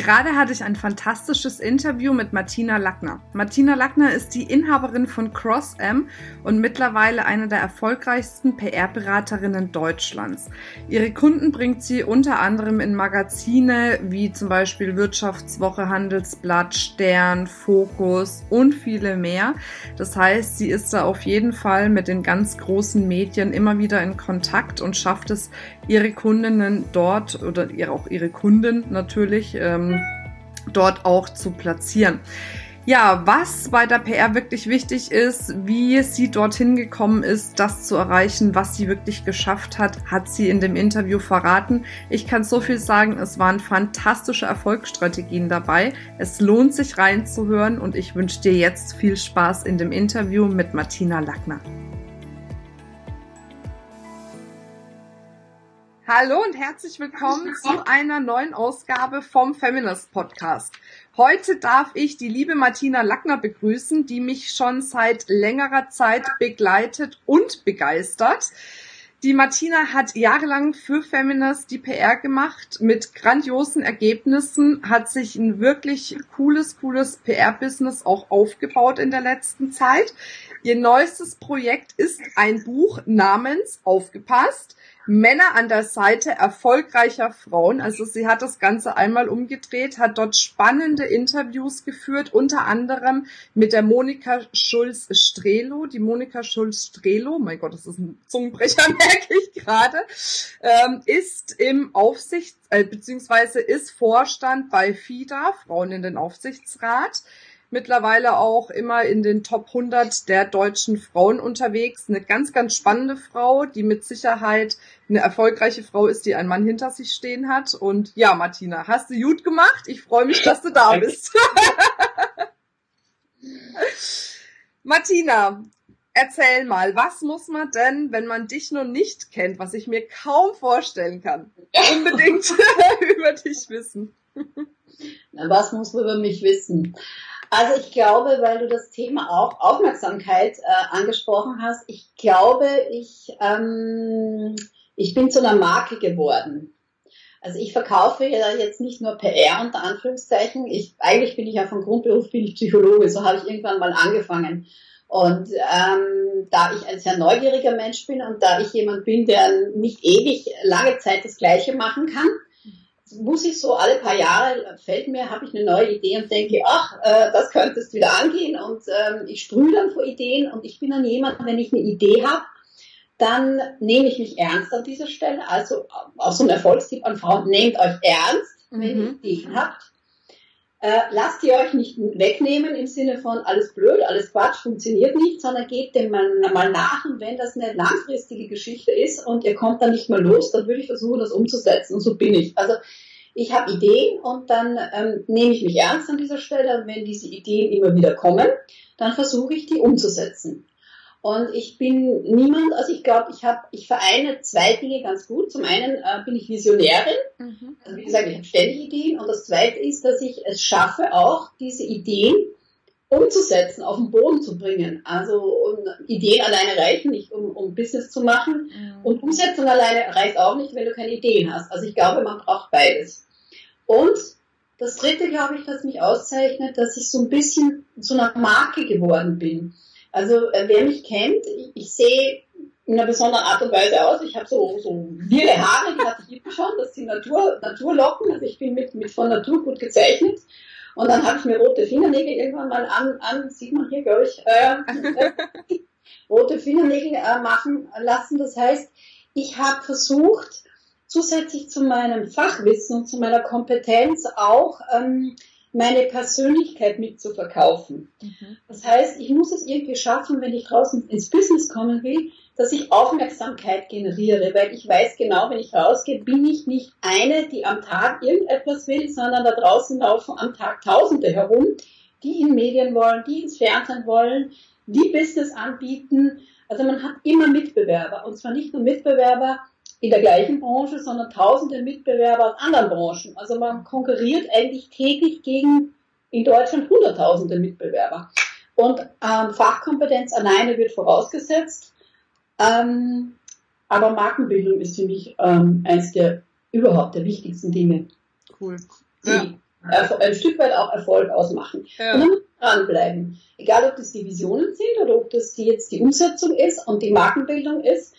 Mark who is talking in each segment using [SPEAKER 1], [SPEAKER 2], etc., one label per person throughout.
[SPEAKER 1] Gerade hatte ich ein fantastisches Interview mit Martina Lackner. Martina Lackner ist die Inhaberin von CrossM und mittlerweile eine der erfolgreichsten PR-Beraterinnen Deutschlands. Ihre Kunden bringt sie unter anderem in Magazine wie zum Beispiel Wirtschaftswoche, Handelsblatt, Stern, Fokus und viele mehr. Das heißt, sie ist da auf jeden Fall mit den ganz großen Medien immer wieder in Kontakt und schafft es, ihre Kundinnen dort oder auch ihre Kunden natürlich ähm, dort auch zu platzieren. Ja, was bei der PR wirklich wichtig ist, wie sie dorthin gekommen ist, das zu erreichen, was sie wirklich geschafft hat, hat sie in dem Interview verraten. Ich kann so viel sagen, es waren fantastische Erfolgsstrategien dabei. Es lohnt sich reinzuhören und ich wünsche dir jetzt viel Spaß in dem Interview mit Martina Lackner. Hallo und herzlich willkommen zu einer neuen Ausgabe vom Feminist Podcast. Heute darf ich die liebe Martina Lackner begrüßen, die mich schon seit längerer Zeit begleitet und begeistert. Die Martina hat jahrelang für Feminist die PR gemacht mit grandiosen Ergebnissen, hat sich ein wirklich cooles, cooles PR-Business auch aufgebaut in der letzten Zeit. Ihr neuestes Projekt ist ein Buch namens Aufgepasst Männer an der Seite erfolgreicher Frauen. Also sie hat das Ganze einmal umgedreht, hat dort spannende Interviews geführt, unter anderem mit der Monika Schulz-Strelo. Die Monika Schulz-Strelo, mein Gott, das ist ein Zungenbrecher, merke ich gerade, ähm, ist im Aufsichts- äh, beziehungsweise ist Vorstand bei FIDA, Frauen in den Aufsichtsrat mittlerweile auch immer in den Top 100 der deutschen Frauen unterwegs. Eine ganz, ganz spannende Frau, die mit Sicherheit eine erfolgreiche Frau ist, die einen Mann hinter sich stehen hat. Und ja, Martina, hast du gut gemacht. Ich freue mich, dass du da bist. Martina, erzähl mal, was muss man denn, wenn man dich noch nicht kennt, was ich mir kaum vorstellen kann, unbedingt über dich wissen?
[SPEAKER 2] was muss man über mich wissen? Also ich glaube, weil du das Thema auch Aufmerksamkeit äh, angesprochen hast, ich glaube, ich, ähm, ich bin zu einer Marke geworden. Also ich verkaufe ja jetzt nicht nur PR unter Anführungszeichen. Ich, eigentlich bin ich ja von Grundberuf bin ich Psychologe, so habe ich irgendwann mal angefangen. Und ähm, da ich ein sehr neugieriger Mensch bin und da ich jemand bin, der nicht ewig lange Zeit das Gleiche machen kann, muss ich so alle paar Jahre, fällt mir, habe ich eine neue Idee und denke, ach, äh, das könntest wieder angehen und ähm, ich sprühe dann vor Ideen und ich bin dann jemand, wenn ich eine Idee habe, dann nehme ich mich ernst an dieser Stelle. Also auch so ein Erfolgstipp an Frauen, nehmt euch ernst, wenn mhm. ihr Ideen habt. Äh, lasst ihr euch nicht wegnehmen im Sinne von alles blöd, alles Quatsch, funktioniert nicht, sondern gebt dem mal, mal nach und wenn das eine langfristige Geschichte ist und ihr kommt dann nicht mehr los, dann würde ich versuchen, das umzusetzen und so bin ich. Also ich habe Ideen und dann ähm, nehme ich mich ernst an dieser Stelle und wenn diese Ideen immer wieder kommen, dann versuche ich die umzusetzen. Und ich bin niemand, also ich glaube, ich habe, ich vereine zwei Dinge ganz gut. Zum einen äh, bin ich Visionärin, mhm. also wie gesagt, ich habe ständig Ideen. Und das zweite ist, dass ich es schaffe, auch diese Ideen umzusetzen, auf den Boden zu bringen. Also um, Ideen alleine reichen nicht, um, um Business zu machen. Mhm. Und Umsetzung alleine reicht auch nicht, wenn du keine Ideen hast. Also ich glaube, man braucht beides. Und das dritte, glaube ich, das mich auszeichnet, dass ich so ein bisschen zu einer Marke geworden bin. Also äh, wer mich kennt, ich, ich sehe in einer besonderen Art und Weise aus. Ich habe so, so wirre Haare, die hatte ich immer schon, das sind Natur, Naturlocken, also ich bin mit, mit von Natur gut gezeichnet. Und dann habe ich mir rote Fingernägel irgendwann mal an, an sieht man hier, glaube ich, äh, äh, rote Fingernägel äh, machen lassen. Das heißt, ich habe versucht, zusätzlich zu meinem Fachwissen und zu meiner Kompetenz auch ähm, meine Persönlichkeit mitzuverkaufen. Mhm. Das heißt, ich muss es irgendwie schaffen, wenn ich draußen ins Business kommen will, dass ich Aufmerksamkeit generiere, weil ich weiß genau, wenn ich rausgehe, bin ich nicht eine, die am Tag irgendetwas will, sondern da draußen laufen am Tag Tausende herum, die in Medien wollen, die ins Fernsehen wollen, die Business anbieten. Also man hat immer Mitbewerber und zwar nicht nur Mitbewerber in der gleichen Branche, sondern tausende Mitbewerber aus anderen Branchen. Also man konkurriert eigentlich täglich gegen in Deutschland hunderttausende Mitbewerber. Und ähm, Fachkompetenz alleine wird vorausgesetzt. Ähm, aber Markenbildung ist für mich ähm, eines der überhaupt der wichtigsten Dinge.
[SPEAKER 1] Cool.
[SPEAKER 2] Die ja. ein Stück weit auch Erfolg ausmachen. Ja. Und dann dranbleiben. Egal, ob das die Visionen sind oder ob das die jetzt die Umsetzung ist und die Markenbildung ist.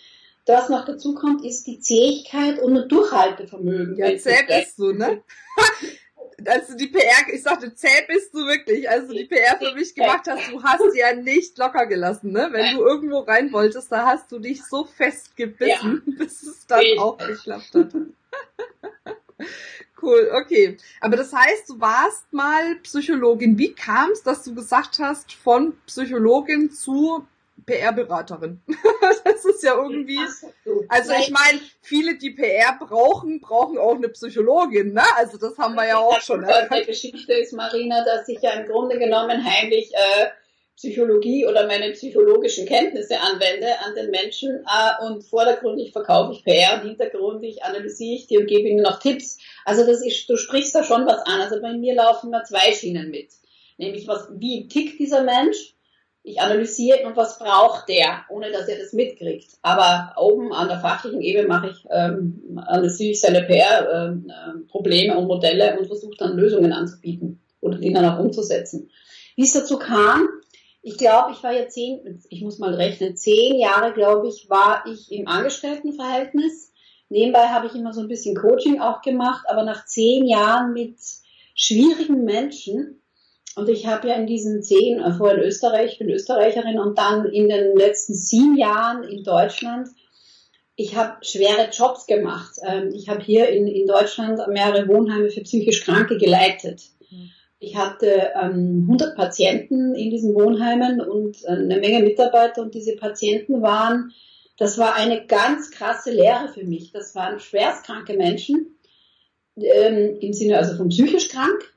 [SPEAKER 2] Was noch dazu kommt, ist die Zähigkeit und ein Durchhaltevermögen.
[SPEAKER 1] Ja, zäh bist du, ne? also die PR, ich sagte, zäh bist du wirklich, also die PR für mich gemacht hast, du hast ja nicht locker gelassen, ne? Wenn du irgendwo rein wolltest, da hast du dich so festgebissen, ja. bis es dann auch geklappt hat. cool, okay. Aber das heißt, du warst mal Psychologin. Wie kam es, dass du gesagt hast, von Psychologin zu PR-Beraterin. das ist ja irgendwie. Also ich meine, viele, die PR brauchen, brauchen auch eine Psychologin, ne? Also das haben wir ja auch schon.
[SPEAKER 2] Die Geschichte ist, Marina, dass ich ja im Grunde genommen heimlich äh, Psychologie oder meine psychologischen Kenntnisse anwende an den Menschen äh, und vordergründig verkaufe ich PR und hintergründig analysiere ich die und gebe ihnen noch Tipps. Also das ist, du sprichst da schon was an. Also bei mir laufen immer zwei Schienen mit. Nämlich was, wie tickt dieser Mensch? Ich analysiere und was braucht der, ohne dass er das mitkriegt. Aber oben an der fachlichen Ebene mache ich, ähm, analysiere ich seine PR-Probleme ähm, äh, und Modelle und versuche dann Lösungen anzubieten oder die dann auch umzusetzen. Wie es dazu kam, ich glaube, ich war ja zehn, ich muss mal rechnen, zehn Jahre, glaube ich, war ich im Angestelltenverhältnis. Nebenbei habe ich immer so ein bisschen Coaching auch gemacht, aber nach zehn Jahren mit schwierigen Menschen und ich habe ja in diesen zehn, äh, vorher in Österreich, ich bin Österreicherin und dann in den letzten sieben Jahren in Deutschland, ich habe schwere Jobs gemacht. Ähm, ich habe hier in, in Deutschland mehrere Wohnheime für psychisch Kranke geleitet. Mhm. Ich hatte ähm, 100 Patienten in diesen Wohnheimen und eine Menge Mitarbeiter und diese Patienten waren, das war eine ganz krasse Lehre für mich. Das waren schwerstkranke Menschen, ähm, im Sinne also von psychisch krank, äh,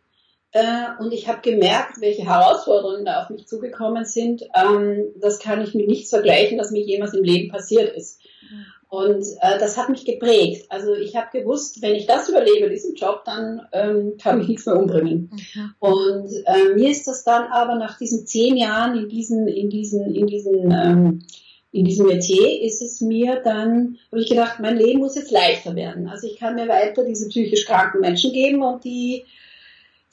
[SPEAKER 2] und ich habe gemerkt, welche Herausforderungen da auf mich zugekommen sind. Ähm, das kann ich mit nichts vergleichen, was mir jemals im Leben passiert ist. Und äh, das hat mich geprägt. Also ich habe gewusst, wenn ich das überlebe, diesen Job, dann ähm, kann mich nichts mehr umbringen. Mhm. Und äh, mir ist das dann aber nach diesen zehn Jahren in diesen, in diesen, in diesen, ähm, in diesem Metier ist es mir dann, habe ich gedacht, mein Leben muss jetzt leichter werden. Also ich kann mir weiter diese psychisch kranken Menschen geben und die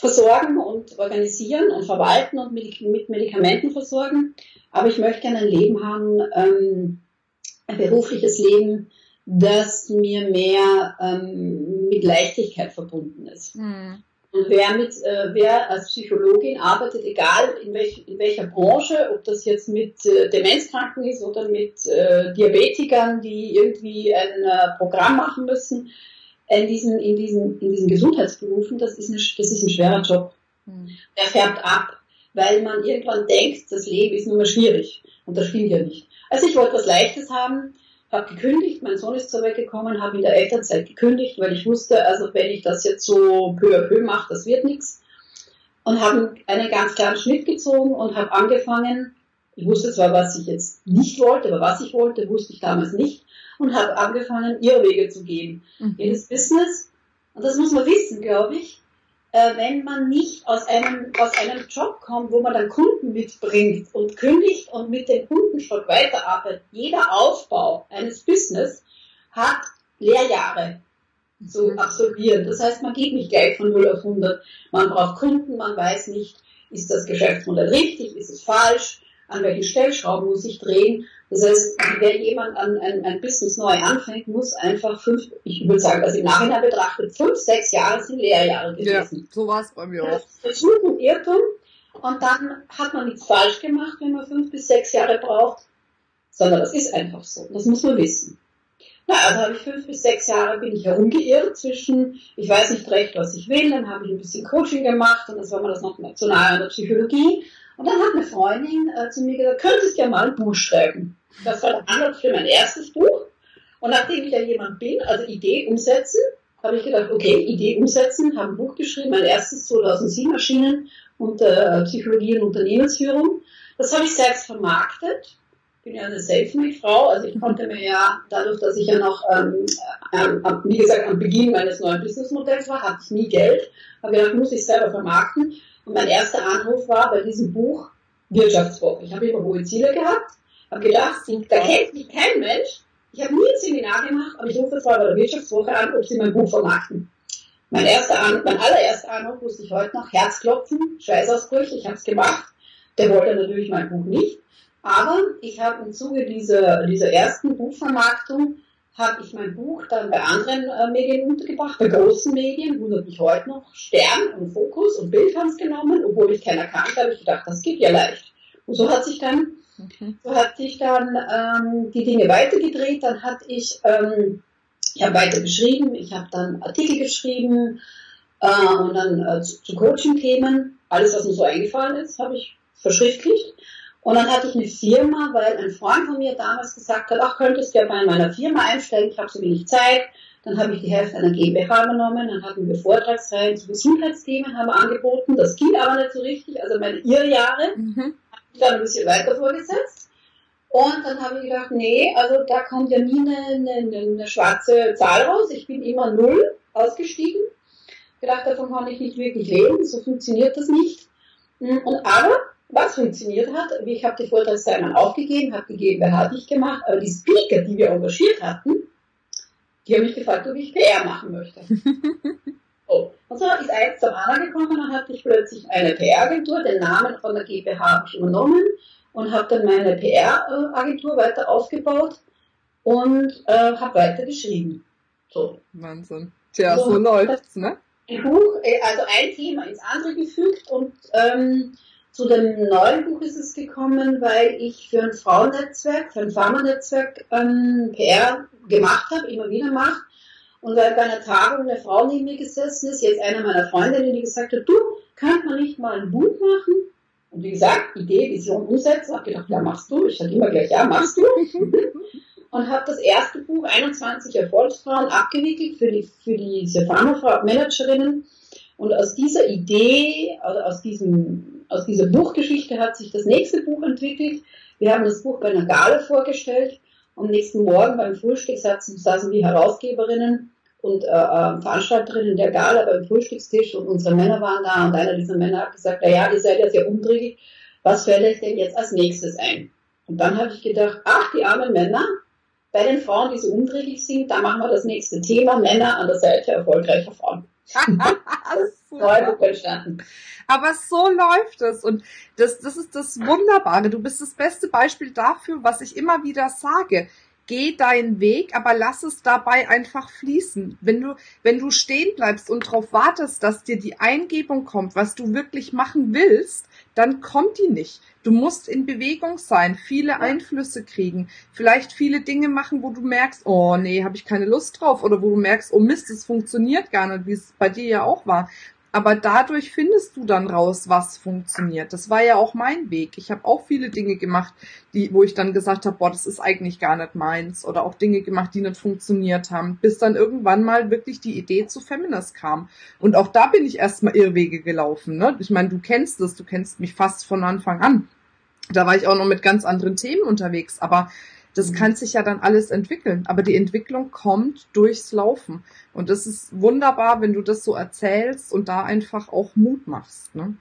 [SPEAKER 2] versorgen und organisieren und verwalten und mit, Medikamenten versorgen. Aber ich möchte gerne ein Leben haben, ähm, ein berufliches Leben, das mir mehr ähm, mit Leichtigkeit verbunden ist. Mhm. Und wer, mit, äh, wer als Psychologin arbeitet, egal in, welch, in welcher Branche, ob das jetzt mit äh, Demenzkranken ist oder mit äh, Diabetikern, die irgendwie ein äh, Programm machen müssen, in diesen, in diesen, in diesen Gesundheitsberufen, das ist, eine, das ist ein schwerer Job. Mhm. Der färbt ab, weil man irgendwann denkt, das Leben ist nur mal schwierig. Und das stimmt ja nicht. Also ich wollte was Leichtes haben, habe gekündigt, mein Sohn ist zur Welt gekommen, habe in der Elternzeit gekündigt, weil ich wusste, also wenn ich das jetzt so peu à peu mache, das wird nichts. Und habe einen ganz klaren Schnitt gezogen und habe angefangen, ich wusste zwar, was ich jetzt nicht wollte, aber was ich wollte, wusste ich damals nicht und habe angefangen, ihre Wege zu gehen. Mhm. Jedes Business, und das muss man wissen, glaube ich, äh, wenn man nicht aus einem, aus einem Job kommt, wo man dann Kunden mitbringt und kündigt und mit dem Kundenstock weiterarbeitet, jeder Aufbau eines Business hat Lehrjahre zu mhm. absolvieren. Das heißt, man geht nicht gleich von 0 auf 100. Man braucht Kunden, man weiß nicht, ist das Geschäftsmodell richtig, ist es falsch, an welchen Stellschrauben muss ich drehen. Das heißt, wenn jemand an ein, ein Business neu anfängt, muss einfach fünf, ich würde sagen, also im Nachhinein betrachtet, fünf, sechs Jahre sind Lehrjahre gewesen.
[SPEAKER 1] Ja, so war es bei mir auch.
[SPEAKER 2] Versuch und Irrtum. Und dann hat man nichts falsch gemacht, wenn man fünf bis sechs Jahre braucht, sondern das ist einfach so. Das muss man wissen. Na, also habe ich fünf bis sechs Jahre bin ich herumgeirrt zwischen, ich weiß nicht recht, was ich will, dann habe ich ein bisschen Coaching gemacht und das war mir das noch zu nahe an der Psychologie. Und dann hat eine Freundin äh, zu mir gesagt, könntest ja mal ein Buch schreiben. Das war der Anlass für mein erstes Buch. Und nachdem ich ja jemand bin, also Idee umsetzen, habe ich gedacht, okay, Idee umsetzen, habe ein Buch geschrieben, mein erstes 2007 erschienen unter Psychologie und Unternehmensführung. Das habe ich selbst vermarktet bin ja eine Selfmade-Frau, also ich konnte mir ja, dadurch, dass ich ja noch, ähm, ähm, wie gesagt, am Beginn meines neuen Businessmodells war, hatte ich nie Geld, habe gedacht, muss ich selber vermarkten. Und mein erster Anruf war bei diesem Buch Wirtschaftswoche. Ich habe immer hohe Ziele gehabt, habe gedacht, da kennt mich kein Mensch. Ich habe nie ein Seminar gemacht, aber ich rufe zwar bei der Wirtschaftswoche an, ob sie mein Buch vermarkten. Mein, erster an, mein allererster Anruf wusste ich heute noch, Herzklopfen, Schweißausbrüche, ich habe es gemacht. Der wollte natürlich mein Buch nicht. Aber ich habe im Zuge dieser, dieser ersten Buchvermarktung habe ich mein Buch dann bei anderen äh, Medien untergebracht, bei großen Medien, wundert mich heute noch, Stern und Fokus und Bild haben es genommen, obwohl ich keiner kannte, habe ich gedacht, das geht ja leicht. Und so hat sich dann, okay. so hat sich dann ähm, die Dinge weitergedreht, dann hatte ich, ähm, ich habe weiter geschrieben, ich habe dann Artikel geschrieben äh, und dann äh, zu, zu Coaching-Themen, alles was mir so eingefallen ist, habe ich verschriftlicht. Und dann hatte ich eine Firma, weil ein Freund von mir damals gesagt hat, ach, könntest du ja bei meiner Firma einsteigen, ich habe so wenig Zeit. Dann habe ich die Hälfte einer GmbH genommen, dann hatten wir Vortragsreihen zu Gesundheitsthemen haben wir angeboten. Das ging aber nicht so richtig, also meine Irrjahre mhm. habe ich dann ein bisschen weiter vorgesetzt. Und dann habe ich gedacht, nee, also da kommt ja nie eine, eine, eine schwarze Zahl raus. Ich bin immer null ausgestiegen. Gedacht, davon kann ich nicht wirklich leben, so funktioniert das nicht. Und aber was funktioniert hat. Ich habe die Vortragsreihen aufgegeben, habe die GmbH dicht gemacht, aber die Speaker, die wir engagiert hatten, die haben mich gefragt, ob ich PR machen möchte. so. Und so ist eins zum anderen gekommen, dann hatte ich plötzlich eine PR-Agentur, den Namen von der GmbH habe ich übernommen und habe dann meine PR-Agentur weiter aufgebaut und äh, habe weiter geschrieben.
[SPEAKER 1] So. Wahnsinn. Tja, so, so läuft's, ne?
[SPEAKER 2] Ein Buch, äh, also ein Thema ins andere gefügt und ähm, zu dem neuen Buch ist es gekommen, weil ich für ein Frauennetzwerk, für ein Pharmanetzwerk ähm, PR gemacht habe, immer wieder mache. Und weil bei einer Tagung eine Frau neben mir gesessen ist, jetzt einer meiner Freundinnen, die gesagt hat, du, könnte man nicht mal ein Buch machen? Und wie gesagt, Idee, Vision, Umsetzen, habe gedacht, ja, machst du. Ich sage immer gleich, ja, machst du. und habe das erste Buch 21 Erfolgsfrauen abgewickelt für, die, für diese Pharma-Managerinnen. Und aus dieser Idee, also aus diesem aus dieser Buchgeschichte hat sich das nächste Buch entwickelt. Wir haben das Buch bei einer Gala vorgestellt. Am nächsten Morgen beim Frühstück saßen, die Herausgeberinnen und äh, äh, Veranstalterinnen der Gala beim Frühstückstisch und unsere Männer waren da und einer dieser Männer hat gesagt, naja, ihr seid ja sehr umtriebig, was fällt euch denn jetzt als nächstes ein? Und dann habe ich gedacht, ach, die armen Männer, bei den Frauen, die so umtriebig sind, da machen wir das nächste Thema, Männer an der Seite erfolgreicher Frauen.
[SPEAKER 1] Entstanden. Aber so läuft es. Und das, das ist das Wunderbare. Du bist das beste Beispiel dafür, was ich immer wieder sage. Geh deinen Weg, aber lass es dabei einfach fließen. Wenn du, wenn du stehen bleibst und darauf wartest, dass dir die Eingebung kommt, was du wirklich machen willst, dann kommt die nicht. Du musst in Bewegung sein, viele Einflüsse kriegen, vielleicht viele Dinge machen, wo du merkst, oh nee, habe ich keine Lust drauf, oder wo du merkst, oh Mist, es funktioniert gar nicht, wie es bei dir ja auch war. Aber dadurch findest du dann raus, was funktioniert. Das war ja auch mein Weg. Ich habe auch viele Dinge gemacht, die, wo ich dann gesagt habe, boah, das ist eigentlich gar nicht meins. Oder auch Dinge gemacht, die nicht funktioniert haben. Bis dann irgendwann mal wirklich die Idee zu Feminist kam. Und auch da bin ich erstmal Irrwege gelaufen. Ne? Ich meine, du kennst es, du kennst mich fast von Anfang an. Da war ich auch noch mit ganz anderen Themen unterwegs. Aber das mhm. kann sich ja dann alles entwickeln. Aber die Entwicklung kommt durchs Laufen. Und das ist wunderbar, wenn du das so erzählst und da einfach auch Mut machst. Ne?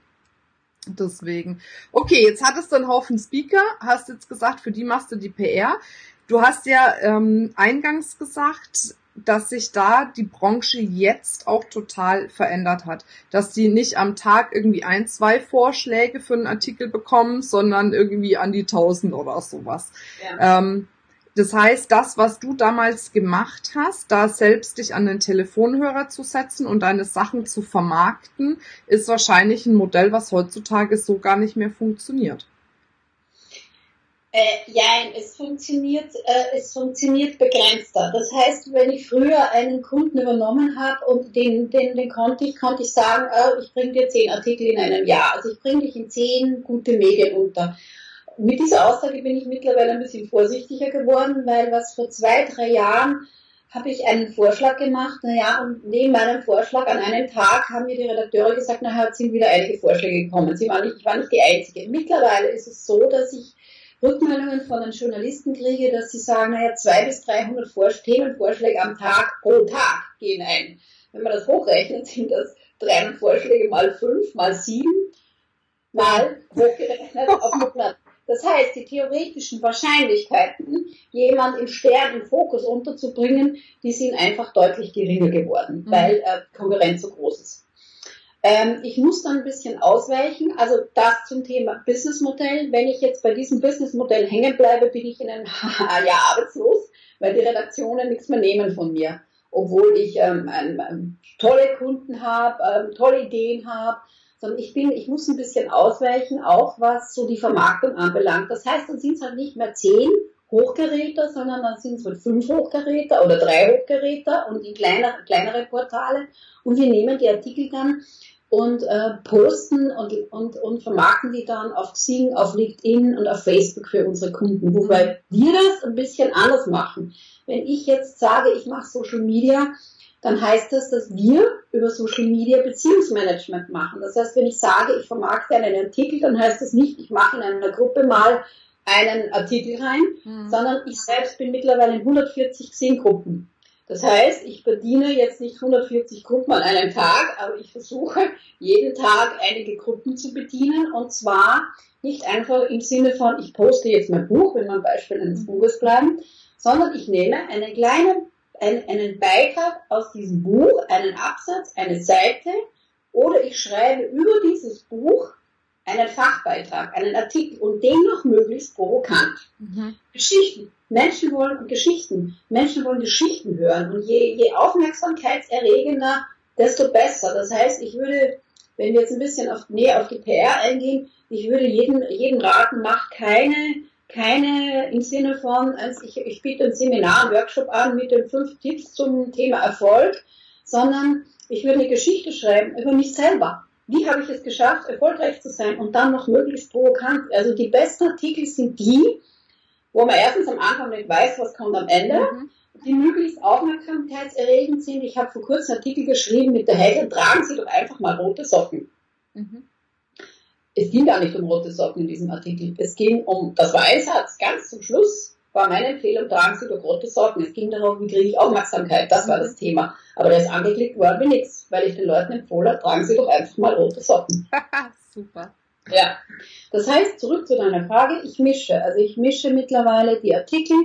[SPEAKER 1] Deswegen. Okay, jetzt hattest du einen Haufen Speaker, hast jetzt gesagt, für die machst du die PR. Du hast ja ähm, eingangs gesagt, dass sich da die Branche jetzt auch total verändert hat. Dass die nicht am Tag irgendwie ein, zwei Vorschläge für einen Artikel bekommen, sondern irgendwie an die tausend oder sowas. Ja. Ähm, das heißt, das, was du damals gemacht hast, da selbst dich an den Telefonhörer zu setzen und deine Sachen zu vermarkten, ist wahrscheinlich ein Modell, was heutzutage so gar nicht mehr funktioniert.
[SPEAKER 2] Äh, ja, es funktioniert, äh, es funktioniert begrenzter. Das heißt, wenn ich früher einen Kunden übernommen habe und den, den, den konnte ich, konnte ich sagen, äh, ich bringe dir zehn Artikel in einem Jahr. Also ich bringe dich in zehn gute Medien unter. Mit dieser Aussage bin ich mittlerweile ein bisschen vorsichtiger geworden, weil was vor zwei, drei Jahren habe ich einen Vorschlag gemacht, naja, und neben meinem Vorschlag an einem Tag haben mir die Redakteure gesagt, naja, sind wieder einige Vorschläge gekommen. Sie war nicht, ich war nicht die Einzige. Mittlerweile ist es so, dass ich Rückmeldungen von den Journalisten kriege, dass sie sagen, naja, zwei bis 300 Themenvorschläge am Tag pro Tag gehen ein. Wenn man das hochrechnet, sind das 300 Vorschläge mal 5, mal 7, mal hochgerechnet auf Monat. Das heißt, die theoretischen Wahrscheinlichkeiten, jemand im Stern im Fokus unterzubringen, die sind einfach deutlich geringer geworden, mhm. weil äh, Konkurrenz so groß ist. Ähm, ich muss dann ein bisschen ausweichen. Also das zum Thema Businessmodell. Wenn ich jetzt bei diesem Businessmodell hängen bleibe, bin ich in einem Jahr arbeitslos, weil die Redaktionen nichts mehr nehmen von mir. Obwohl ich ähm, ähm, tolle Kunden habe, tolle Ideen habe, sondern ich bin, ich muss ein bisschen ausweichen, auch was so die Vermarktung anbelangt. Das heißt, dann sind es halt nicht mehr zehn Hochgeräte, sondern dann sind es halt fünf Hochgeräte oder drei Hochgeräte und in kleiner, kleinere Portale. Und wir nehmen die Artikel dann und äh, posten und, und, und vermarkten die dann auf Xing, auf LinkedIn und auf Facebook für unsere Kunden. Wobei wir das ein bisschen anders machen. Wenn ich jetzt sage, ich mache Social Media, dann heißt das, dass wir über Social Media Beziehungsmanagement machen. Das heißt, wenn ich sage, ich vermarkte einen Artikel, dann heißt das nicht, ich mache in einer Gruppe mal einen Artikel rein, mhm. sondern ich selbst bin mittlerweile in 140 Xing-Gruppen. Das heißt, ich verdiene jetzt nicht 140 Gruppen an einem Tag, aber ich versuche jeden Tag einige Gruppen zu bedienen und zwar nicht einfach im Sinne von, ich poste jetzt mein Buch, wenn wir am Beispiel eines. Buches bleiben, sondern ich nehme eine kleine ein, einen Beitrag aus diesem Buch, einen Absatz, eine Seite oder ich schreibe über dieses Buch einen Fachbeitrag, einen Artikel und den noch möglichst provokant. Mhm. Geschichten. Menschen wollen Geschichten. Menschen wollen Geschichten hören und je, je aufmerksamkeitserregender, desto besser. Das heißt, ich würde, wenn wir jetzt ein bisschen auf, näher auf die PR eingehen, ich würde jeden, jeden raten, macht keine keine im Sinne von, also ich, ich biete ein Seminar, ein Workshop an mit den fünf Tipps zum Thema Erfolg, sondern ich würde eine Geschichte schreiben über mich selber. Wie habe ich es geschafft, erfolgreich zu sein und dann noch möglichst provokant? Also die besten Artikel sind die, wo man erstens am Anfang nicht weiß, was kommt am Ende, mhm. die möglichst aufmerksamkeitserregend sind. Ich habe vor kurzem Artikel geschrieben mit der Headline, tragen Sie doch einfach mal rote Socken. Mhm es ging gar nicht um rote Socken in diesem Artikel. Es ging um, das war ein Satz, ganz zum Schluss war meine Empfehlung, tragen Sie doch rote Socken. Es ging darum, wie kriege ich Aufmerksamkeit. Das war das Thema. Aber da ist angeklickt worden wie nichts, weil ich den Leuten empfohlen habe, tragen Sie doch einfach mal rote Socken.
[SPEAKER 1] Super.
[SPEAKER 2] Ja. Das heißt, zurück zu deiner Frage, ich mische. Also ich mische mittlerweile die Artikel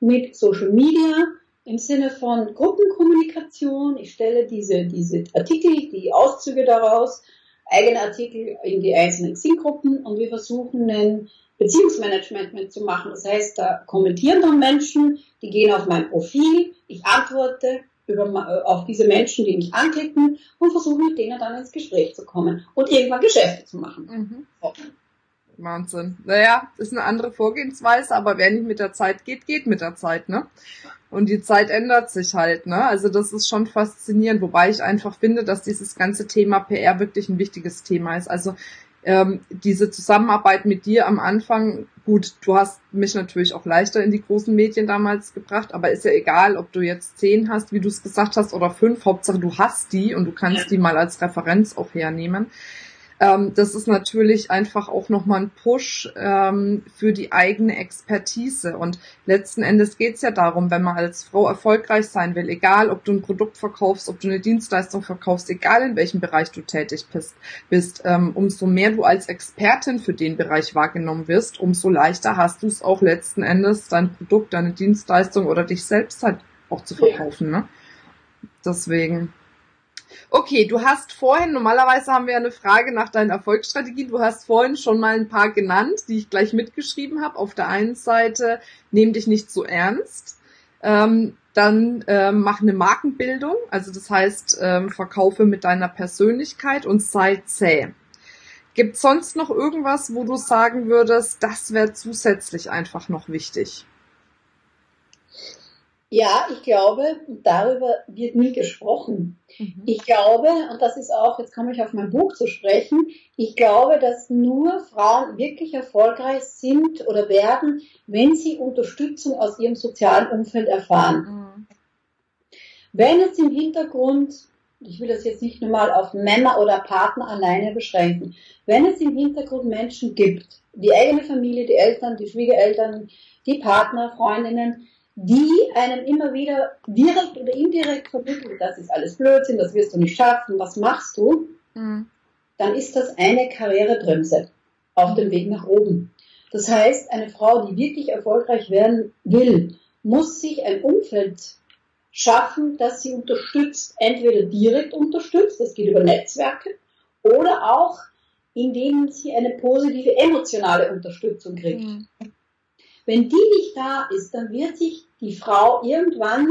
[SPEAKER 2] mit Social Media im Sinne von Gruppenkommunikation. Ich stelle diese, diese Artikel, die Auszüge daraus eigene Artikel in die einzelnen Xing-Gruppen und wir versuchen ein Beziehungsmanagement mitzumachen. Das heißt, da kommentieren dann Menschen, die gehen auf mein Profil, ich antworte über, äh, auf diese Menschen, die mich anklicken und versuche mit denen dann ins Gespräch zu kommen und irgendwann Geschäfte zu machen. Mhm.
[SPEAKER 1] Wahnsinn. Naja, ist eine andere Vorgehensweise, aber wer nicht mit der Zeit geht, geht mit der Zeit, ne? Und die Zeit ändert sich halt, ne? Also das ist schon faszinierend, wobei ich einfach finde, dass dieses ganze Thema PR wirklich ein wichtiges Thema ist. Also ähm, diese Zusammenarbeit mit dir am Anfang, gut, du hast mich natürlich auch leichter in die großen Medien damals gebracht, aber ist ja egal, ob du jetzt zehn hast, wie du es gesagt hast, oder fünf, Hauptsache du hast die und du kannst die mal als Referenz auch hernehmen. Ähm, das ist natürlich einfach auch nochmal ein Push ähm, für die eigene Expertise. Und letzten Endes geht es ja darum, wenn man als Frau erfolgreich sein will, egal ob du ein Produkt verkaufst, ob du eine Dienstleistung verkaufst, egal in welchem Bereich du tätig bist, bist ähm, umso mehr du als Expertin für den Bereich wahrgenommen wirst, umso leichter hast du es auch letzten Endes, dein Produkt, deine Dienstleistung oder dich selbst halt auch zu verkaufen. Ne? Deswegen. Okay, du hast vorhin, normalerweise haben wir ja eine Frage nach deinen Erfolgsstrategien. Du hast vorhin schon mal ein paar genannt, die ich gleich mitgeschrieben habe. Auf der einen Seite, nehm dich nicht so ernst. Ähm, dann ähm, mach eine Markenbildung, also das heißt, ähm, verkaufe mit deiner Persönlichkeit und sei zäh. Gibt sonst noch irgendwas, wo du sagen würdest, das wäre zusätzlich einfach noch wichtig?
[SPEAKER 2] Ja, ich glaube, darüber wird nie gesprochen. Mhm. Ich glaube, und das ist auch, jetzt komme ich auf mein Buch zu sprechen, ich glaube, dass nur Frauen wirklich erfolgreich sind oder werden, wenn sie Unterstützung aus ihrem sozialen Umfeld erfahren. Mhm. Wenn es im Hintergrund ich will das jetzt nicht nur mal auf Männer oder Partner alleine beschränken, wenn es im Hintergrund Menschen gibt, die eigene Familie, die Eltern, die Schwiegereltern, die Partner, Freundinnen, die einem immer wieder direkt oder indirekt vermitteln, das ist alles Blödsinn, das wirst du nicht schaffen, was machst du? Mhm. Dann ist das eine Karrierebremse auf dem Weg nach oben. Das heißt, eine Frau, die wirklich erfolgreich werden will, muss sich ein Umfeld schaffen, das sie unterstützt, entweder direkt unterstützt, das geht über Netzwerke, oder auch indem sie eine positive emotionale Unterstützung kriegt. Mhm. Wenn die nicht da ist, dann wird sich die Frau irgendwann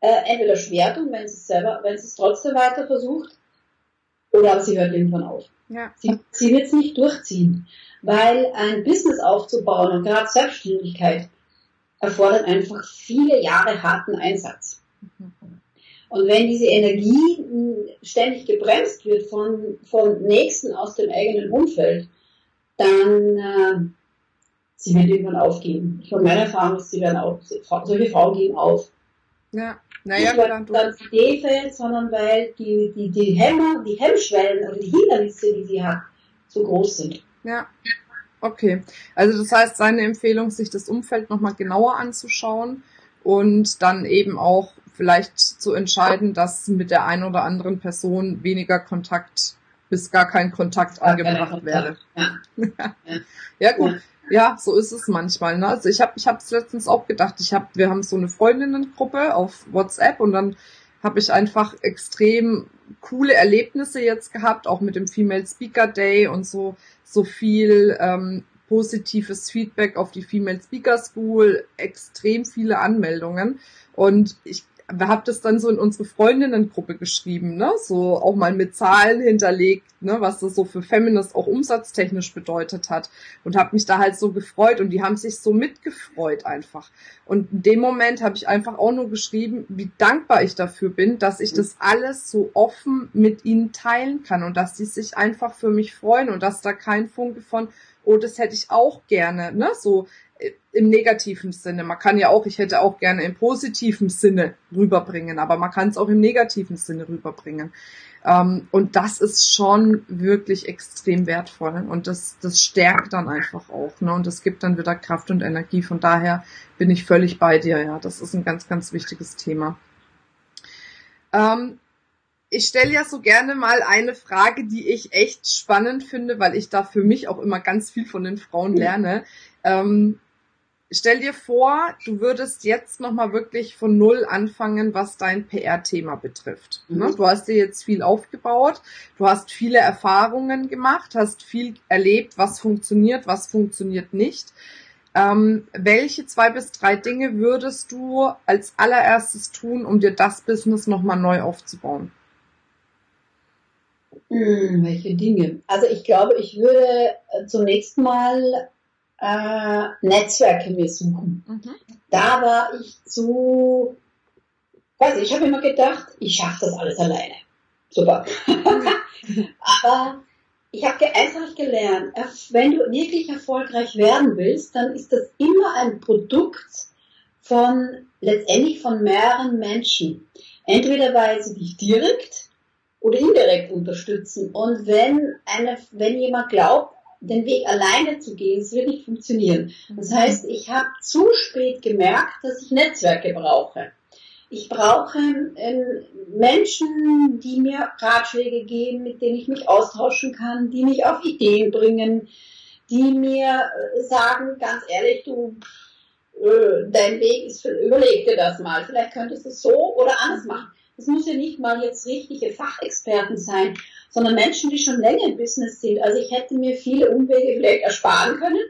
[SPEAKER 2] äh, entweder schwer tun, wenn sie es selber, wenn sie es trotzdem weiter versucht, oder aber sie hört irgendwann auf. Ja. Sie, sie wird es nicht durchziehen, weil ein Business aufzubauen und gerade Selbstständigkeit erfordert einfach viele Jahre harten Einsatz. Und wenn diese Energie ständig gebremst wird von, von Nächsten aus dem eigenen Umfeld, dann äh, sie wird irgendwann aufgeben. Ich habe meine Erfahrung ist, sie werden auch, solche Frauen geben auf. Ja, naja, Nicht, weil dann die Idee fällt, sondern weil die, die, die Hämmer, die Hemmschwellen oder die Hindernisse, die sie hat, so groß sind.
[SPEAKER 1] Ja. Okay. Also das heißt, seine Empfehlung, sich das Umfeld nochmal genauer anzuschauen und dann eben auch vielleicht zu entscheiden, dass mit der einen oder anderen Person weniger Kontakt bis gar kein Kontakt angebracht werde. Ja. ja. ja gut. Ja, so ist es manchmal. Ne? Also ich habe ich es letztens auch gedacht. Ich habe wir haben so eine Freundinnengruppe auf WhatsApp und dann habe ich einfach extrem coole Erlebnisse jetzt gehabt, auch mit dem Female Speaker Day und so so viel ähm, positives Feedback auf die Female Speaker School, extrem viele Anmeldungen und ich habe das dann so in unsere Freundinnengruppe geschrieben, ne? So auch mal mit Zahlen hinterlegt, ne, was das so für Feminist auch umsatztechnisch bedeutet hat und habe mich da halt so gefreut und die haben sich so mitgefreut einfach. Und in dem Moment habe ich einfach auch nur geschrieben, wie dankbar ich dafür bin, dass ich das alles so offen mit ihnen teilen kann und dass die sich einfach für mich freuen und dass da kein Funke von oh, das hätte ich auch gerne, ne? So im negativen Sinne. Man kann ja auch, ich hätte auch gerne im positiven Sinne rüberbringen, aber man kann es auch im negativen Sinne rüberbringen. Ähm, und das ist schon wirklich extrem wertvoll und das, das stärkt dann einfach auch. Ne? Und das gibt dann wieder Kraft und Energie. Von daher bin ich völlig bei dir. Ja, das ist ein ganz, ganz wichtiges Thema. Ähm, ich stelle ja so gerne mal eine Frage, die ich echt spannend finde, weil ich da für mich auch immer ganz viel von den Frauen lerne. Ähm, stell dir vor, du würdest jetzt nochmal wirklich von Null anfangen, was dein PR-Thema betrifft. Mhm. Ne? Du hast dir jetzt viel aufgebaut, du hast viele Erfahrungen gemacht, hast viel erlebt, was funktioniert, was funktioniert nicht. Ähm, welche zwei bis drei Dinge würdest du als allererstes tun, um dir das Business nochmal neu aufzubauen?
[SPEAKER 2] Hm, welche Dinge? Also ich glaube, ich würde zunächst mal äh, Netzwerke mir suchen. Mhm. Da war ich zu, weiß ich, ich habe immer gedacht, ich schaffe das alles alleine. Super. Aber ich habe einfach gelernt, wenn du wirklich erfolgreich werden willst, dann ist das immer ein Produkt von letztendlich von mehreren Menschen. Entweder weil sie dich direkt oder indirekt unterstützen. Und wenn eine, wenn jemand glaubt, den Weg alleine zu gehen, es wird nicht funktionieren. Das mhm. heißt, ich habe zu spät gemerkt, dass ich Netzwerke brauche. Ich brauche äh, Menschen, die mir Ratschläge geben, mit denen ich mich austauschen kann, die mich auf Ideen bringen, die mir äh, sagen, ganz ehrlich, du, äh, dein Weg ist, überleg dir das mal, vielleicht könntest du es so oder anders machen. Das muss ja nicht mal jetzt richtige Fachexperten sein, sondern Menschen, die schon länger im Business sind. Also ich hätte mir viele Umwege vielleicht ersparen können,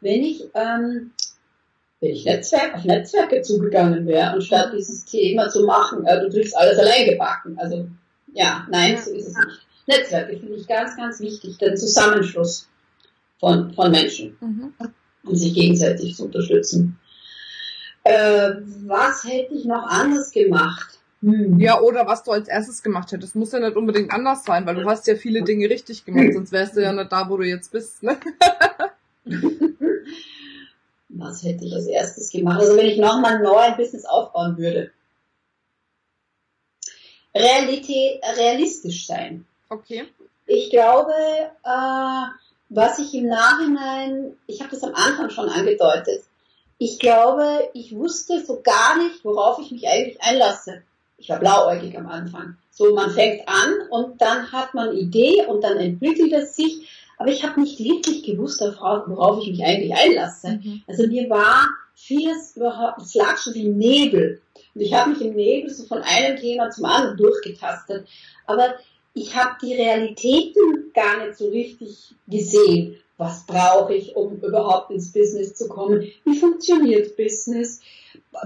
[SPEAKER 2] wenn ich, ähm, wenn ich Netzwerk, auf Netzwerke zugegangen wäre, anstatt dieses Thema zu machen, äh, du kriegst alles allein gebacken. Also ja, nein, so ist es nicht. Netzwerke finde ich ganz, ganz wichtig, den Zusammenschluss von, von Menschen, mhm. um sich gegenseitig zu unterstützen. Äh, was hätte ich noch anders gemacht?
[SPEAKER 1] Hm. Ja, oder was du als erstes gemacht hättest. Muss ja nicht unbedingt anders sein, weil du hast ja viele Dinge richtig gemacht, sonst wärst du ja nicht da, wo du jetzt bist. Ne?
[SPEAKER 2] was hätte ich als erstes gemacht? Also wenn ich nochmal neu ein Business aufbauen würde. Realität, realistisch sein.
[SPEAKER 1] Okay.
[SPEAKER 2] Ich glaube, äh, was ich im Nachhinein, ich habe das am Anfang schon angedeutet, ich glaube, ich wusste so gar nicht, worauf ich mich eigentlich einlasse. Ich war blauäugig am Anfang. So, man fängt an und dann hat man Idee und dann entwickelt es sich. Aber ich habe nicht wirklich gewusst, worauf ich mich eigentlich einlasse. Mhm. Also mir war vieles überhaupt, es lag schon wie Nebel. Und ich habe mich im Nebel so von einem Thema zum anderen durchgetastet. Aber ich habe die Realitäten gar nicht so richtig gesehen. Was brauche ich, um überhaupt ins Business zu kommen? Wie funktioniert Business?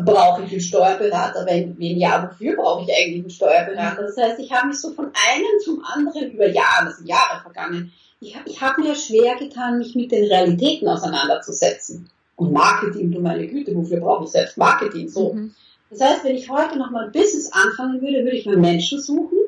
[SPEAKER 2] Brauche ich einen Steuerberater? Wenn, wenn ja, wofür brauche ich eigentlich einen Steuerberater? Das heißt, ich habe mich so von einem zum anderen über Jahre, das sind Jahre vergangen, ich, ich habe mir schwer getan, mich mit den Realitäten auseinanderzusetzen. Und Marketing, du meine Güte, wofür brauche ich selbst Marketing? So. Mhm. Das heißt, wenn ich heute nochmal ein Business anfangen würde, würde ich mir Menschen suchen,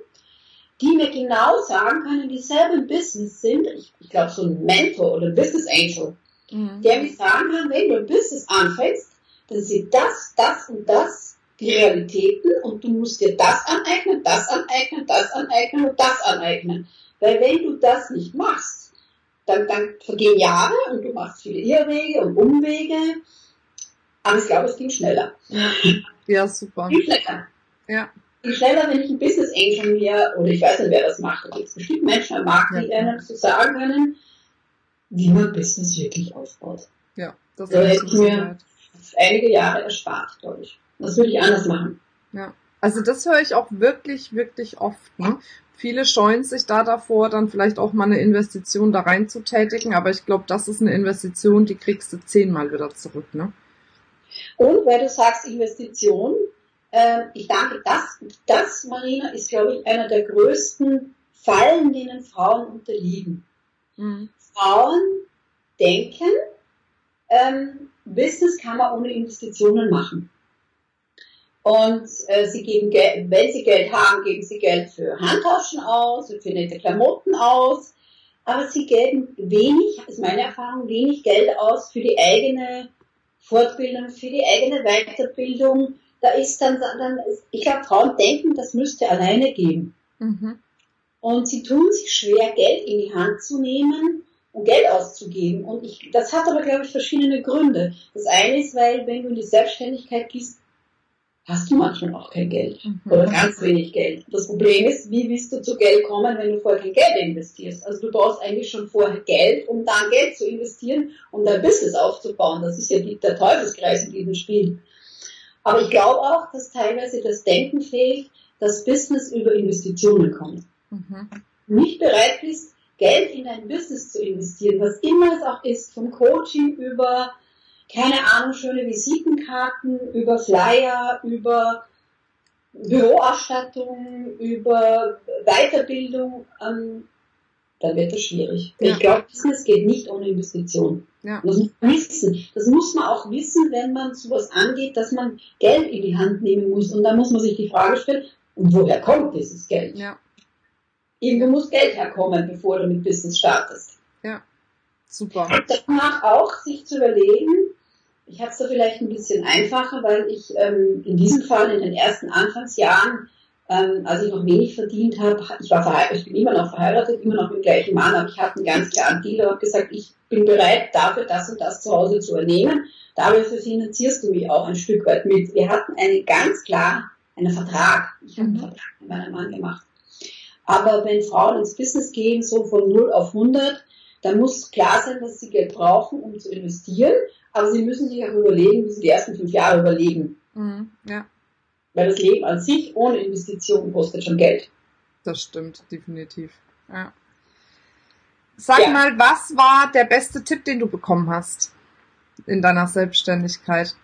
[SPEAKER 2] die mir genau sagen können, die selber im Business sind. Ich, ich glaube, so ein Mentor oder ein Business Angel, mhm. der mir sagen kann, wenn du ein Business anfängst, dann sind das, das und das die Realitäten und du musst dir das aneignen, das aneignen, das aneignen und das aneignen. Weil wenn du das nicht machst, dann, dann vergehen Jahre und du machst viele Irrwege und Umwege. Aber ich glaube, es ging schneller.
[SPEAKER 1] Ja, super.
[SPEAKER 2] Viel schneller.
[SPEAKER 1] Ja
[SPEAKER 2] viel schneller, wenn ich ein Business Angel mir, oder ich weiß nicht, wer das macht, da gibt es bestimmt Menschen am Markt, die einem zu sagen können, wie man Business wirklich aufbaut.
[SPEAKER 1] Ja, das
[SPEAKER 2] da hätte ich mir einige Jahre erspart, glaube ich. Das würde ich anders machen.
[SPEAKER 1] Ja. Also das höre ich auch wirklich, wirklich oft. Ne? Viele scheuen sich da davor, dann vielleicht auch mal eine Investition da rein zu tätigen, aber ich glaube, das ist eine Investition, die kriegst du zehnmal wieder zurück. Ne?
[SPEAKER 2] Und weil du sagst Investition, äh, ich denke, das, das, Marina, ist, glaube ich, einer der größten Fallen, denen Frauen unterliegen. Mhm. Frauen denken, ähm, Business kann man ohne Investitionen machen. Und äh, sie geben Geld, wenn sie Geld haben, geben sie Geld für Handtaschen aus, für nette Klamotten aus. Aber sie geben wenig, ist meine Erfahrung, wenig Geld aus für die eigene Fortbildung, für die eigene Weiterbildung, da ist dann, dann ich glaube, Frauen denken, das müsste alleine gehen. Mhm. Und sie tun sich schwer, Geld in die Hand zu nehmen und Geld auszugeben. Und ich, das hat aber, glaube ich, verschiedene Gründe. Das eine ist, weil, wenn du in die Selbstständigkeit gehst, hast du manchmal auch kein Geld mhm. oder ganz wenig Geld. Das Problem ist, wie willst du zu Geld kommen, wenn du vorher kein Geld investierst? Also du brauchst eigentlich schon vorher Geld, um dann Geld zu investieren, um dein Business aufzubauen. Das ist ja die, der Teufelskreis in diesem Spiel. Aber ich glaube auch, dass teilweise das Denken fehlt, dass Business über Investitionen kommt. Mhm. Nicht bereit bist, Geld in ein Business zu investieren, was immer es auch ist, vom Coaching über, keine Ahnung, schöne Visitenkarten, über Flyer, über Büroausstattung, über Weiterbildung, ähm, dann wird das schwierig. Ja. Ich glaube, Business geht nicht ohne Investition. Ja. Das muss man wissen. Das muss man auch wissen, wenn man sowas angeht, dass man Geld in die Hand nehmen muss. Und da muss man sich die Frage stellen, und woher kommt dieses Geld?
[SPEAKER 1] Ja.
[SPEAKER 2] Irgendwo muss Geld herkommen, bevor du mit Business startest.
[SPEAKER 1] Ja, super.
[SPEAKER 2] Danach auch sich zu überlegen, ich habe es da vielleicht ein bisschen einfacher, weil ich ähm, in diesem Fall in den ersten Anfangsjahren ähm, als ich noch wenig verdient habe, ich war verheiratet, ich bin immer noch verheiratet, immer noch mit dem gleichen Mann, aber ich hatte einen ganz klaren Deal und habe gesagt, ich bin bereit, dafür das und das zu Hause zu übernehmen. Dafür finanzierst du mich auch ein Stück weit mit. Wir hatten einen ganz klar einen Vertrag. Ich habe einen mhm. Vertrag mit meinem Mann gemacht. Aber wenn Frauen ins Business gehen, so von 0 auf 100, dann muss klar sein, dass sie Geld brauchen, um zu investieren. Aber sie müssen sich auch überlegen, wie sie die ersten fünf Jahre überlegen.
[SPEAKER 1] Mhm, ja.
[SPEAKER 2] Weil das Leben an sich ohne Investition kostet schon Geld.
[SPEAKER 1] Das stimmt, definitiv. Ja. Sag ja. mal, was war der beste Tipp, den du bekommen hast in deiner Selbstständigkeit?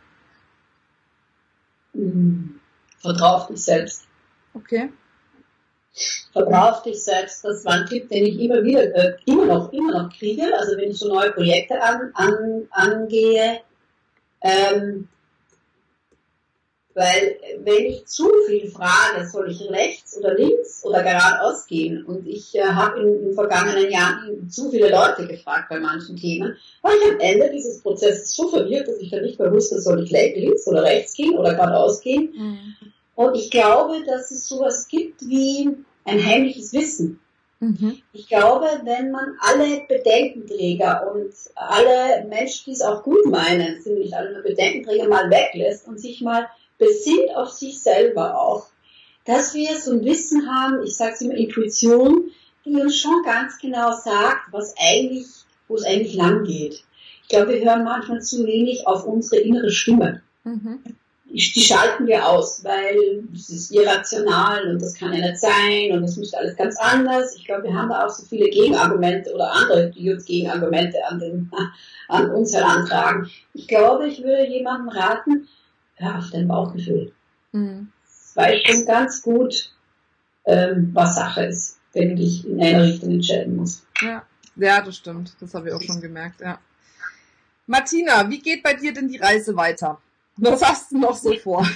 [SPEAKER 2] Mhm. Vertrau auf dich selbst.
[SPEAKER 1] Okay.
[SPEAKER 2] Vertrau auf dich selbst. Das war ein Tipp, den ich immer wieder, äh, immer noch, immer noch kriege. Also wenn ich so neue Projekte an, an, angehe, ähm, weil wenn ich zu viel frage, soll ich rechts oder links oder geradeaus gehen? Und ich äh, habe in den vergangenen Jahren zu viele Leute gefragt bei manchen Themen, war ich am Ende dieses Prozesses so verwirrt, dass ich dann nicht mehr wusste, soll ich links oder rechts gehen oder geradeaus gehen. Mhm. Und ich glaube, dass es sowas gibt wie ein heimliches Wissen. Mhm. Ich glaube, wenn man alle Bedenkenträger und alle Menschen, die es auch gut meinen, sind nicht alle nur Bedenkenträger, mal weglässt und sich mal besinnt auf sich selber auch, dass wir so ein Wissen haben, ich sage es immer Intuition, die uns schon ganz genau sagt, was eigentlich, wo es eigentlich lang geht. Ich glaube, wir hören manchmal zu wenig auf unsere innere Stimme. Mhm die schalten wir aus, weil es ist irrational und das kann ja nicht sein und das müsste alles ganz anders. Ich glaube, wir haben da auch so viele Gegenargumente oder andere, die uns Gegenargumente an, den, an uns herantragen. Ich glaube, ich würde jemandem raten, hör auf dein Bauchgefühl. Mhm. Weiß schon ganz gut, ähm, was Sache ist, wenn du dich in eine Richtung entscheiden musst.
[SPEAKER 1] Ja, ja das stimmt. Das habe ich auch schon gemerkt, ja. Martina, wie geht bei dir denn die Reise weiter? Was hast du noch so vor?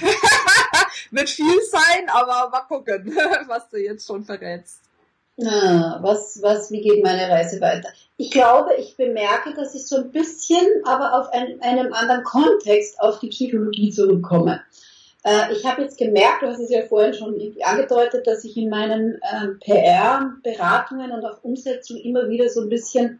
[SPEAKER 1] Wird viel sein, aber mal gucken, was du jetzt schon verrätst.
[SPEAKER 2] Ah, was, was, wie geht meine Reise weiter? Ich glaube, ich bemerke, dass ich so ein bisschen, aber auf ein, einem anderen Kontext auf die Psychologie zurückkomme. Äh, ich habe jetzt gemerkt, du hast es ja vorhin schon angedeutet, dass ich in meinen äh, PR-Beratungen und auch Umsetzung immer wieder so ein bisschen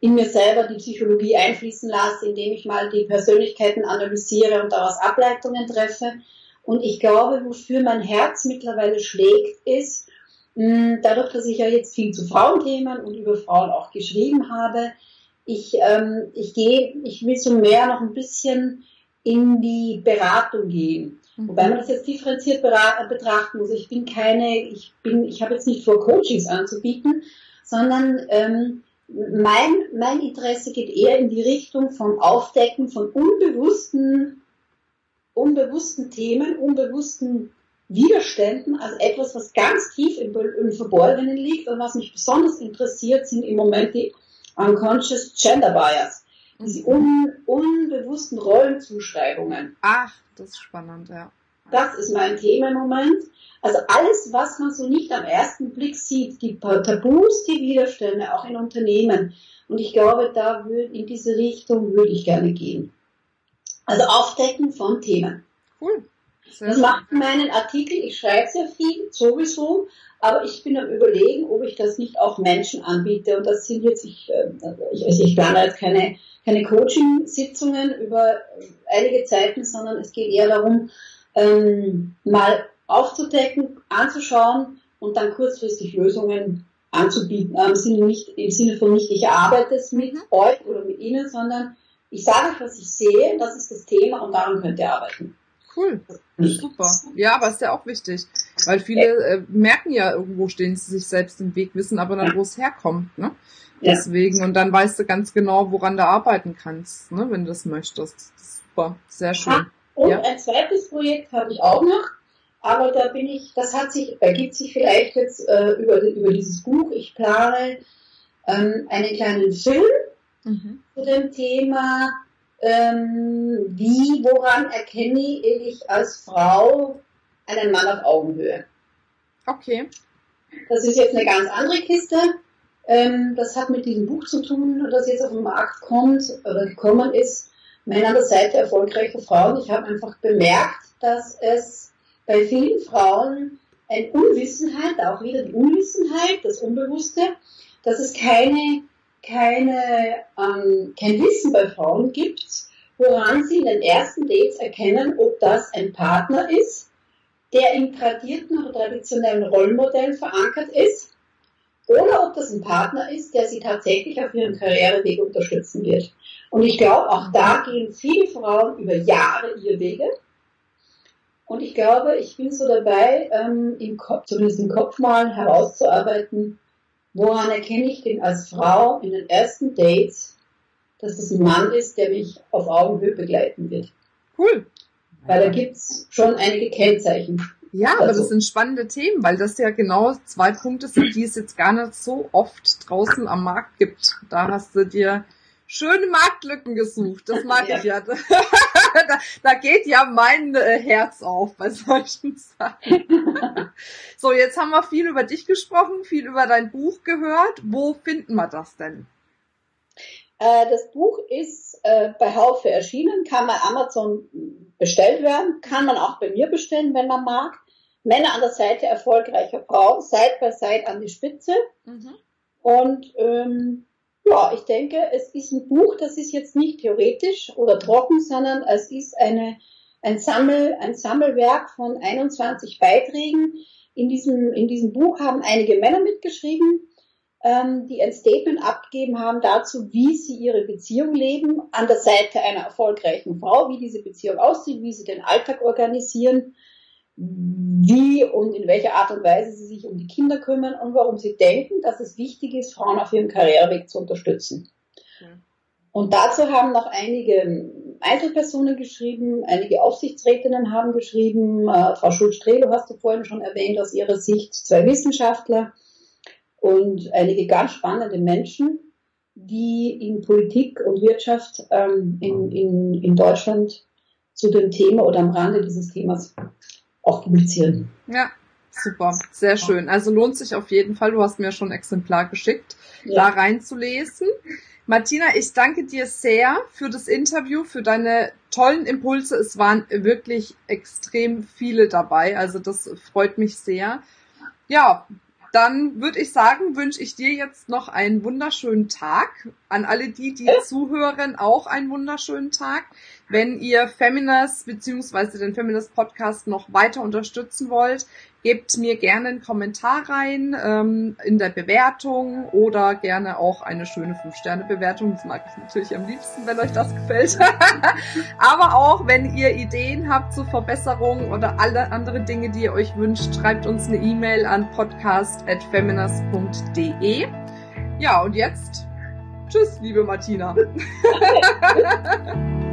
[SPEAKER 2] in mir selber die Psychologie einfließen lasse, indem ich mal die Persönlichkeiten analysiere und daraus Ableitungen treffe. Und ich glaube, wofür mein Herz mittlerweile schlägt, ist, dadurch, dass ich ja jetzt viel zu Frauenthemen und über Frauen auch geschrieben habe, ich, ähm, ich gehe, ich will so mehr noch ein bisschen in die Beratung gehen. Mhm. Wobei man das jetzt differenziert betrachten muss. Ich bin keine, ich bin, ich habe jetzt nicht vor, Coachings anzubieten, sondern ähm, mein, mein Interesse geht eher in die Richtung vom Aufdecken von unbewussten, unbewussten Themen, unbewussten Widerständen, also etwas, was ganz tief im, im Verborgenen liegt und was mich besonders interessiert, sind im Moment die Unconscious Gender Bias, diese un, unbewussten Rollenzuschreibungen.
[SPEAKER 1] Ach, das ist spannend, ja.
[SPEAKER 2] Das ist mein Thema im Moment. Also alles, was man so nicht am ersten Blick sieht, die Tabus, die Widerstände, auch in Unternehmen. Und ich glaube, da würde, in diese Richtung würde ich gerne gehen. Also Aufdecken von Themen. Cool. Das macht meinen Artikel, ich schreibe sehr viel, sowieso, aber ich bin am überlegen, ob ich das nicht auch Menschen anbiete. Und das sind jetzt, ich, äh, ich, also ich plane jetzt keine, keine Coaching-Sitzungen über einige Zeiten, sondern es geht eher darum, ähm, mal aufzudecken, anzuschauen und dann kurzfristig Lösungen anzubieten. Im Sinne, nicht, im Sinne von nicht, ich arbeite es mit mhm. euch oder mit Ihnen, sondern ich sage euch, was ich sehe, das ist das Thema und daran könnt ihr arbeiten.
[SPEAKER 1] Cool. Super. Ja, aber ist ja auch wichtig. Weil viele äh, merken ja, irgendwo stehen sie sich selbst im Weg, wissen aber dann, wo es herkommt. Ne? Deswegen, und dann weißt du ganz genau, woran du arbeiten kannst, ne, wenn du das möchtest. super. Sehr schön.
[SPEAKER 2] Und ja. ein zweites Projekt habe ich auch noch. Aber da bin ich, das hat sich, ergibt sich vielleicht jetzt äh, über, über dieses Buch. Ich plane ähm, einen kleinen Film mhm. zu dem Thema, ähm, wie, woran erkenne ich als Frau einen Mann auf Augenhöhe.
[SPEAKER 1] Okay.
[SPEAKER 2] Das ist jetzt eine ganz andere Kiste. Ähm, das hat mit diesem Buch zu tun, das jetzt auf den Markt kommt oder gekommen ist. Männer an der Seite erfolgreicher Frauen. Ich habe einfach bemerkt, dass es bei vielen Frauen eine Unwissenheit, auch wieder die Unwissenheit, das Unbewusste, dass es keine, keine, ähm, kein Wissen bei Frauen gibt, woran sie in den ersten Dates erkennen, ob das ein Partner ist, der im tradierten oder traditionellen Rollenmodell verankert ist, oder ob das ein Partner ist, der sie tatsächlich auf ihrem Karriereweg unterstützen wird. Und ich glaube, auch da gehen viele Frauen über Jahre ihre Wege und ich glaube, ich bin so dabei, ähm, im Kopf, zumindest im Kopf mal herauszuarbeiten, woran erkenne ich denn als Frau in den ersten Dates, dass das ein Mann ist, der mich auf Augenhöhe begleiten wird.
[SPEAKER 1] Cool.
[SPEAKER 2] Weil da gibt's schon einige Kennzeichen.
[SPEAKER 1] Ja, aber das sind spannende Themen, weil das ja genau zwei Punkte sind, die es jetzt gar nicht so oft draußen am Markt gibt. Da hast du dir schöne Marktlücken gesucht. Das mag ja. ich ja. da, da geht ja mein äh, Herz auf bei solchen Sachen. so, jetzt haben wir viel über dich gesprochen, viel über dein Buch gehört. Wo finden wir das denn?
[SPEAKER 2] Äh, das Buch ist äh, bei Haufe erschienen, kann bei Amazon bestellt werden, kann man auch bei mir bestellen, wenn man mag. Männer an der Seite erfolgreicher Frauen, Side by Side an die Spitze. Mhm. Und ähm, ja, ich denke, es ist ein Buch, das ist jetzt nicht theoretisch oder trocken, sondern es ist eine, ein, Sammel, ein Sammelwerk von 21 Beiträgen. In diesem, in diesem Buch haben einige Männer mitgeschrieben, ähm, die ein Statement abgegeben haben dazu, wie sie ihre Beziehung leben, an der Seite einer erfolgreichen Frau, wie diese Beziehung aussieht, wie sie den Alltag organisieren wie und in welcher Art und Weise sie sich um die Kinder kümmern und warum sie denken, dass es wichtig ist, Frauen auf ihrem Karriereweg zu unterstützen. Und dazu haben noch einige Einzelpersonen geschrieben, einige Aufsichtsrätinnen haben geschrieben, äh, Frau Schulz-Strelo hast du vorhin schon erwähnt, aus ihrer Sicht zwei Wissenschaftler und einige ganz spannende Menschen, die in Politik und Wirtschaft ähm, in, in, in Deutschland zu dem Thema oder am Rande dieses Themas auch publizieren.
[SPEAKER 1] Ja, super, sehr schön. Also lohnt sich auf jeden Fall, du hast mir schon ein Exemplar geschickt, ja. da reinzulesen. Martina, ich danke dir sehr für das Interview, für deine tollen Impulse. Es waren wirklich extrem viele dabei, also das freut mich sehr. Ja, dann würde ich sagen, wünsche ich dir jetzt noch einen wunderschönen Tag. An alle die, die zuhören, auch einen wunderschönen Tag. Wenn ihr Feminist bzw. den Feminist Podcast noch weiter unterstützen wollt, gebt mir gerne einen Kommentar rein ähm, in der Bewertung oder gerne auch eine schöne 5-Sterne-Bewertung. Das mag ich natürlich am liebsten, wenn euch das gefällt. Aber auch, wenn ihr Ideen habt zur Verbesserung oder alle andere Dinge, die ihr euch wünscht, schreibt uns eine E-Mail an podcast.feminist.de. Ja, und jetzt Tschüss, liebe Martina.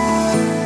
[SPEAKER 1] Bye.